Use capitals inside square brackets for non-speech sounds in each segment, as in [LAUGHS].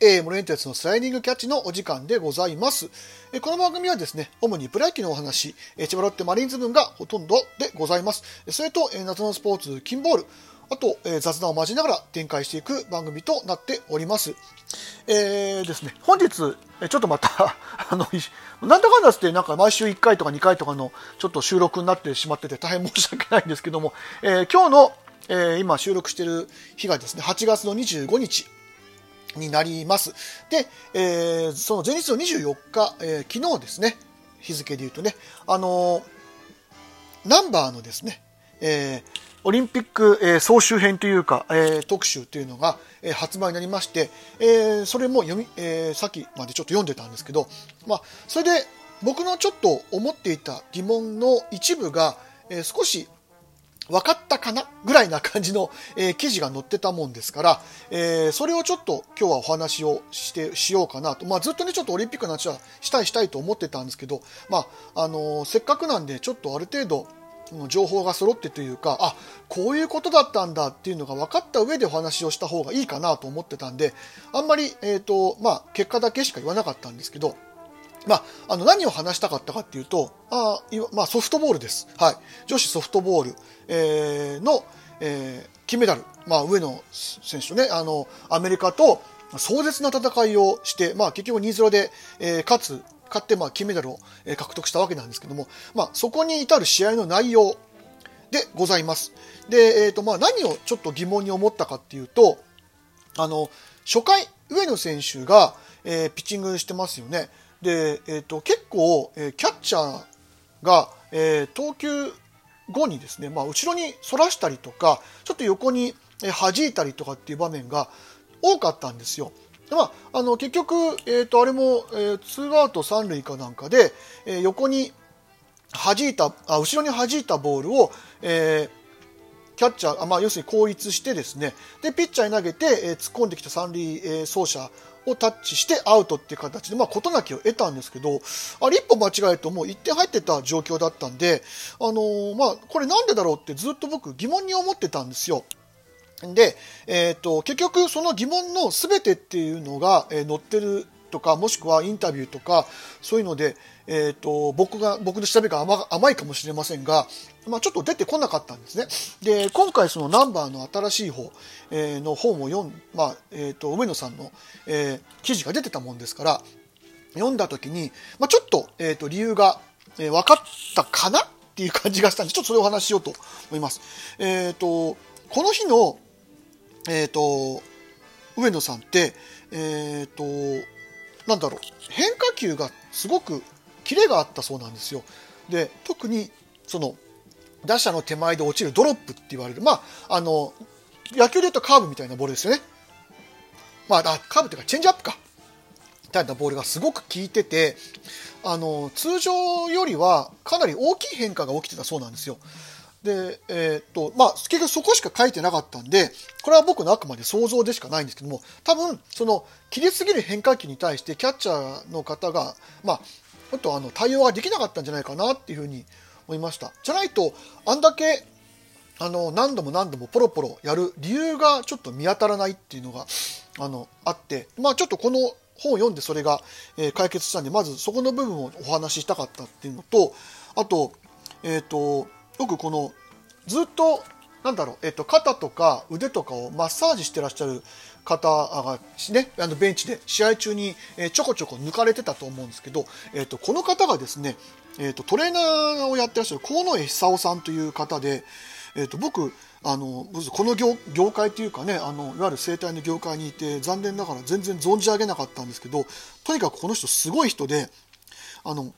AM レンテツのスライディングキャッチのお時間でございます。えこの番組はですね、主にプロ野球のお話、え千葉ロッテマリーンズ分がほとんどでございます。それと、え夏のスポーツ、金ボール、あと、え雑談を交えながら展開していく番組となっております。えーですね、本日、ちょっとまた、[LAUGHS] あの、なんだかんだってなんか毎週1回とか2回とかのちょっと収録になってしまってて大変申し訳ないんですけども、えー今日の、えー今収録している日がですね、8月の25日、になります。で、えーその前日の24日、えー昨日ですね、日付で言うとね、あのーナンバーのですね、えオリンピック、え総集編というか、え特集というのが、え発売になりまして、えそれも読み、えさっきまでちょっと読んでたんですけど、まあ、それで僕のちょっと思っていた疑問の一部が、えー少し分かったかな？ぐらいな感じの、えー記事が載ってたもんですから、えーそれをちょっと今日はお話をしてしようかなと、まあ、ずっとねちょっとオリンピックの話はしたいしたいと思ってたんですけど、まああのーせっかくなんでちょっとある程度情報が揃ってというかあこういうことだったんだっていうのが分かった上でお話をした方がいいかなと思ってたんであんまり、えーとまあ、結果だけしか言わなかったんですけどまあ、あの何を話したかったかっていうと、あまあ、ソフトボールです、はい、女子ソフトボール、えーの、えー金メダル、まあ、上野選手ねあのアメリカと壮絶な戦いをして、まあ、結局2-0で、えー勝つ勝ってまあ金メダルを獲得したわけなんですけども、まあ、そこに至る試合の内容でございます。で、えーとまあ、何をちょっと疑問に思ったかっていうと、あの初回、上野選手が、えーピッチングしてますよね。で、えー、と結構、えーキャッチャーが、えー投球後にですね、まあ、後ろに反らしたりとか、ちょっと横に弾いたりとかっていう場面が多かったんですよ。でまあ、あの結局、えー、とあれも、えー、ツーアウト三塁かなんかで、えー横に弾いたあ後ろに弾いたボールを、えーキャッチャー、まあ、要するに後立してですねでピッチャーに投げて、えー突っ込んできた三塁、えー走者をタッチしてアウトっていう形で、まあ、事なきを得たんですけどあれ一歩間違えるともう1点入ってた状況だったんで、あのーまあ、これなんでだろうってずっと僕疑問に思ってたんですよ。で、えー、と結局その疑問の全てっていうのが、えー載ってるとかもしくはインタビューとかそういうので、えー、と僕が僕の調べが甘いかもしれませんが、まあ、ちょっと出てこなかったんですねで今回そのナンバーの新しい方、えーの本を読ん、まあえー、と上野さんの、えー記事が出てたもんですから読んだ時に、まあ、ちょっと,、えー、と理由が、えー分かったかな？っていう感じがしたんでちょっとそれをお話ししようと思います。えー、とこの日の、えー、と上野さんって、えー、となんだろう変化球がすごくキレがあったそうなんですよ。で特にその打者の手前で落ちるドロップって言われる、まあ、あの野球で言うとカーブみたいなボールですよね。まあ、あカーブっていうかチェンジアップか。みたいなボールがすごく効いててあの通常よりはかなり大きい変化が起きてたそうなんですよ。で、えーっとまあ、結局そこしか書いてなかったんでこれは僕のあくまで想像でしかないんですけども多分その切りすぎる変化球に対してキャッチャーの方が、まあ、ちょっとあの対応ができなかったんじゃないかなっていうふうに思いました。じゃないとあんだけあの何度も何度もポロポロやる理由がちょっと見当たらないっていうのがあのあって、まあ、ちょっとこの本を読んでそれが、えー解決したんでまずそこの部分をお話ししたかったっていうのとあと,、えー、とよくこのずっとなんだろう、えー、と肩とか腕とかをマッサージしてらっしゃる方が、ね、あのベンチで試合中に、ちょこちょこ抜かれてたと思うんですけど、えー、とこの方がですね、えー、とトレーナーをやってらっしゃる河野久夫さんという方で、えー、と僕あのこの業業界というかねあのいわゆる生態の業界にいて残念ながら全然存じ上げなかったんですけどとにかくこの人すごい人であの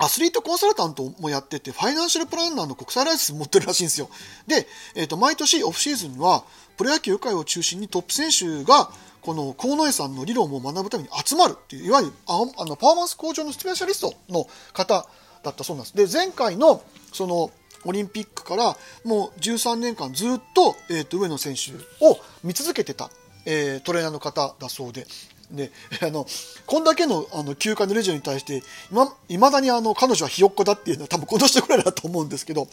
アスリートコンサルタントもやっててファイナンシャルプランナーの国際ライセンス持ってるらしいんですよで、えー、と毎年オフシーズンにはプロ野球界を中心にトップ選手がこの河野さんの理論を学ぶために集まるっていういわゆるああのパフォーマンス向上のスペシャリストの方だったそうなんですで前回のそのオリンピックからもう13年間ずっと,、えー、と上野選手を見続けてた、えートレーナーの方だそうで。で [LAUGHS] あのこんだけのあの球界のレジェンドに対していまだにあの彼女はひよっこだっていうのは多分この人ぐらいだと思うんですけど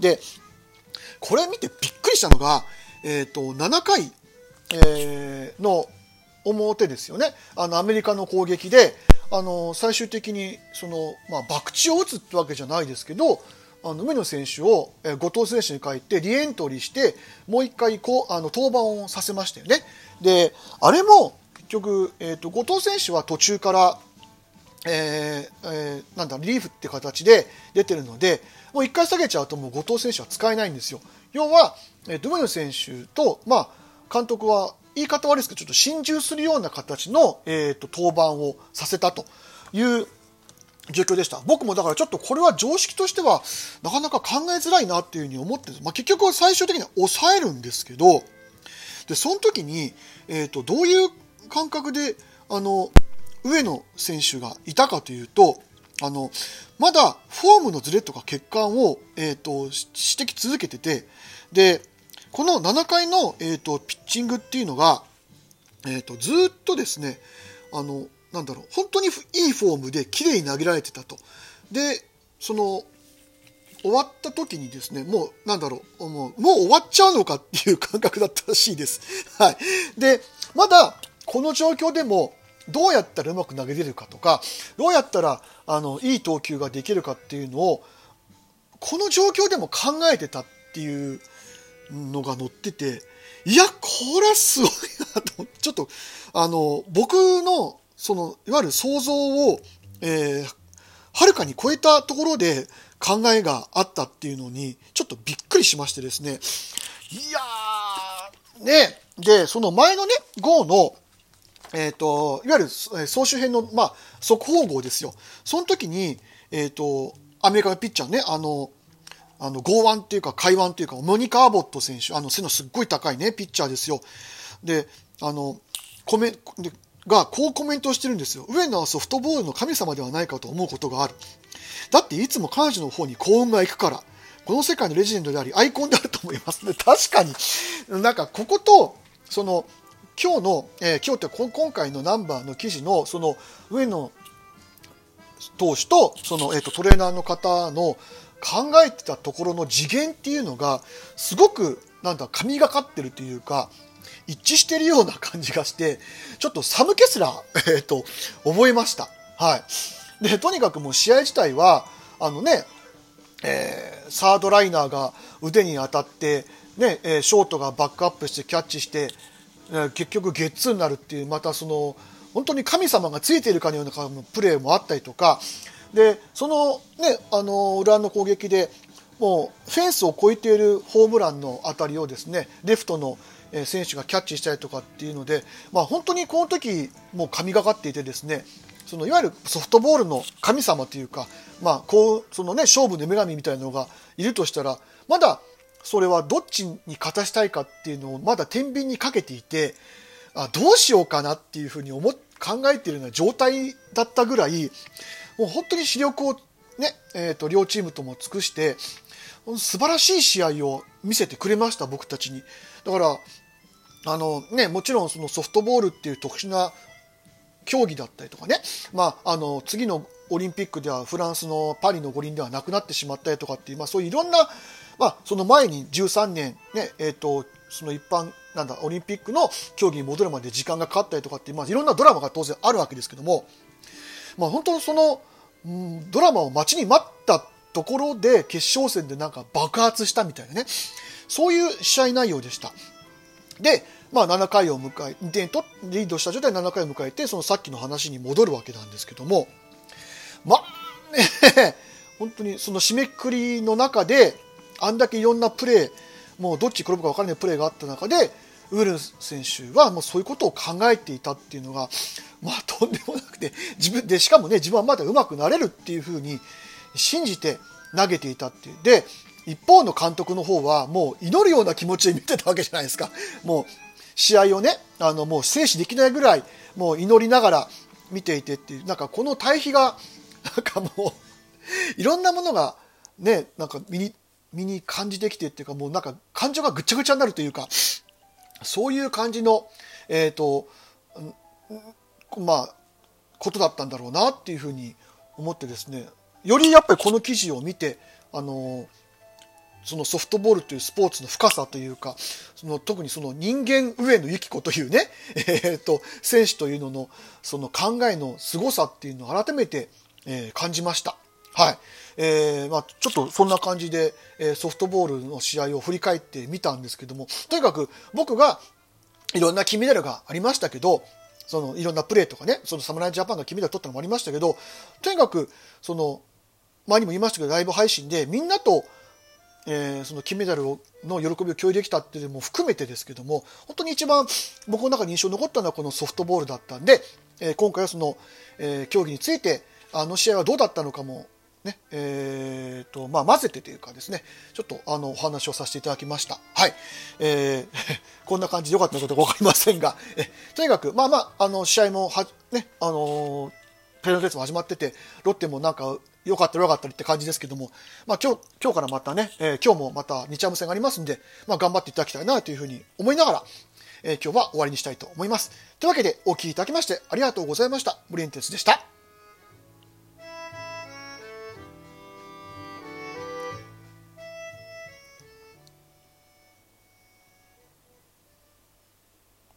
でこれ見てびっくりしたのが、えー、と7回、えーの表ですよねあのアメリカの攻撃であの最終的にその、まあ、博打を打つってわけじゃないですけどあの上野選手を、え後藤選手に書いてリエントリーしてもう一回こうあの登板をさせましたよね。であれも局、えーと、後藤選手は途中から、えーえー、なんだリリーフって形で出てるのでもう1回下げちゃうともう後藤選手は使えないんですよ。要は、えー、上野選手と、まあ、監督は言い方悪いですけどちょっと心中するような形の、えーと登板をさせたという状況でした。僕もだからちょっとこれは常識としてはなかなか考えづらいなっていうふうに思ってまあ、結局は最終的には抑えるんですけど、で、その時に、えっ、ー、と、どういう感覚で、あの、上野選手がいたかというと、あの、まだフォームのズレとか欠陥を、えっ、ー、と、指摘続けてて、で、この7回の、えっ、ー、と、ピッチングっていうのが、えっ、と、ずっとですね、あの、なんだろう、本当にいいフォームで綺麗に投げられてたと。で、その、終わった時にですね、もう、なんだろう、もう、もう終わっちゃうのかっていう感覚だったらしいです。はい。で、まだ、この状況でも、どうやったらうまく投げれるかとか、どうやったら、あの、いい投球ができるかっていうのを、この状況でも考えてたっていうのが載ってて、いや、これはすごいなと、[LAUGHS] ちょっと、あの、僕のそのいわゆる想像を、えー、はるかに超えたところで考えがあったっていうのにちょっとびっくりしましてですね。いやーねでその前のね号のえっ、ー、といわゆる総集編の、まあ、速報号ですよその時にえっ、ー、とアメリカのピッチャーねあのあの、剛腕っていうか、海腕っていうか、モニカ・アボット選手、あの、背のすっごい高いね、ピッチャーですよ。で、あの、コメン、で、がこうコメントしてるんですよ。上野はソフトボールの神様ではないかと思うことがある。だっていつも彼女の方に幸運が行くから。この世界のレジェンドであり、アイコンであると思いますね。確かに。なんか、ここと、その、今日の、えー、今日って今回のナンバーの記事の、その、上野投手と、その、え、ー、と、トレーナーの方の考えてたところの次元っていうのが、すごく、なんだ、神がかってるというか、一致してるような感じがして、ちょっと寒気すら、えっ、と、覚えました。はい。で、とにかくもう試合自体は、あのね、えー、サードライナーが腕に当たって、ね、え、ショートがバックアップしてキャッチして、結局ゲッツーになるっていう、またその、本当に神様がついているかのようなプレーもあったりとか、で、そのね、あの、裏の攻撃で、もうフェンスを越えているホームランの当たりをですね、レフトの選手がキャッチしたりとかっていうので、まあ、本当にこの時もう神がかっていてですねそのいわゆるソフトボールの神様というか、まあ、こうそのね勝負の女神みたいなのがいるとしたらまだそれはどっちに勝たしたいかっていうのをまだ天秤にかけていてあどうしようかなっていうふうに思考えているような状態だったぐらいもう本当に視力をね、えーと両チームとも尽くして素晴らしい試合を見せてくれました僕たちに。だからあのね、もちろんそのソフトボールっていう特殊な競技だったりとかね、まあ、あの次のオリンピックではフランスのパリの五輪ではなくなってしまったりとかっていう、まあ、そういういろんな、まあ、その前に13年、ねえーと、その一般なんだオリンピックの競技に戻るまで時間がかかったりとかって、まあ、いろんなドラマが当然あるわけですけども、まあ、本当その、うん、ドラマを待ちに待ったところで決勝戦でなんか爆発したみたいなねそういう試合内容でした。で、まあ、7回を迎え、2点とリードした状態で7回を迎えて、そのさっきの話に戻るわけなんですけども、まあ、ね、[LAUGHS] 本当にその締めくくりの中で、あんだけいろんなプレー、もうどっち転ぶか分からないプレーがあった中で、ウール選手はもうそういうことを考えていたっていうのが、まあとんでもなくて、自分で、しかもね、自分はまだ上手くなれるっていうふうに信じて投げていたっていう。で、一方の監督の方はもう祈るような気持ちで見てたわけじゃないですか。もう試合をね、あのもう静止できないぐらいもう祈りながら見ていてっていう、なんかこの対比が、なんかもういろんなものがね、なんか身に、身に感じてきてっていうかもうなんか感情がぐちゃぐちゃになるというか、そういう感じの、えっ、ー、と、まあ、ことだったんだろうなっていうふうに思ってですね、よりやっぱりこの記事を見て、あのそのソフトボールというスポーツの深さというかその特にその人間上野由岐子というね、[LAUGHS] えー、と選手というののその考えの凄さっていうのを改めて、えー、感じました。はい。えーまあ、ちょっとそんな感じで、えー、ソフトボールの試合を振り返ってみたんですけどもとにかく僕がいろんな金メダルがありましたけどそのいろんなプレーとかねその侍ジャパンが金メダル取ったのもありましたけどとにかくその前にも言いましたけどライブ配信でみんなと、えー、その金メダルの喜びを共有できたっていうのも含めてですけども本当に一番僕の中に印象に残ったのはこのソフトボールだったんで、えー、今回はその、えー、競技についてあの試合はどうだったのかもねえーとまあ、混ぜてというかですねちょっとあのお話をさせていただきました。はい、えー、[LAUGHS] こんな感じでよかったのか分かりませんがえとにかくまあまああの試合もはねあのペナルティーも始まっててロッテもなんか良かった良かったって感じですけども、まあ、今日今日からまたね、えー、今日もまた日ハム戦がありますんで、まあ、頑張っていただきたいなというふうに思いながら、えー、今日は終わりにしたいと思います。というわけでお聴きいただきましてありがとうございました。ブリエンテスでした。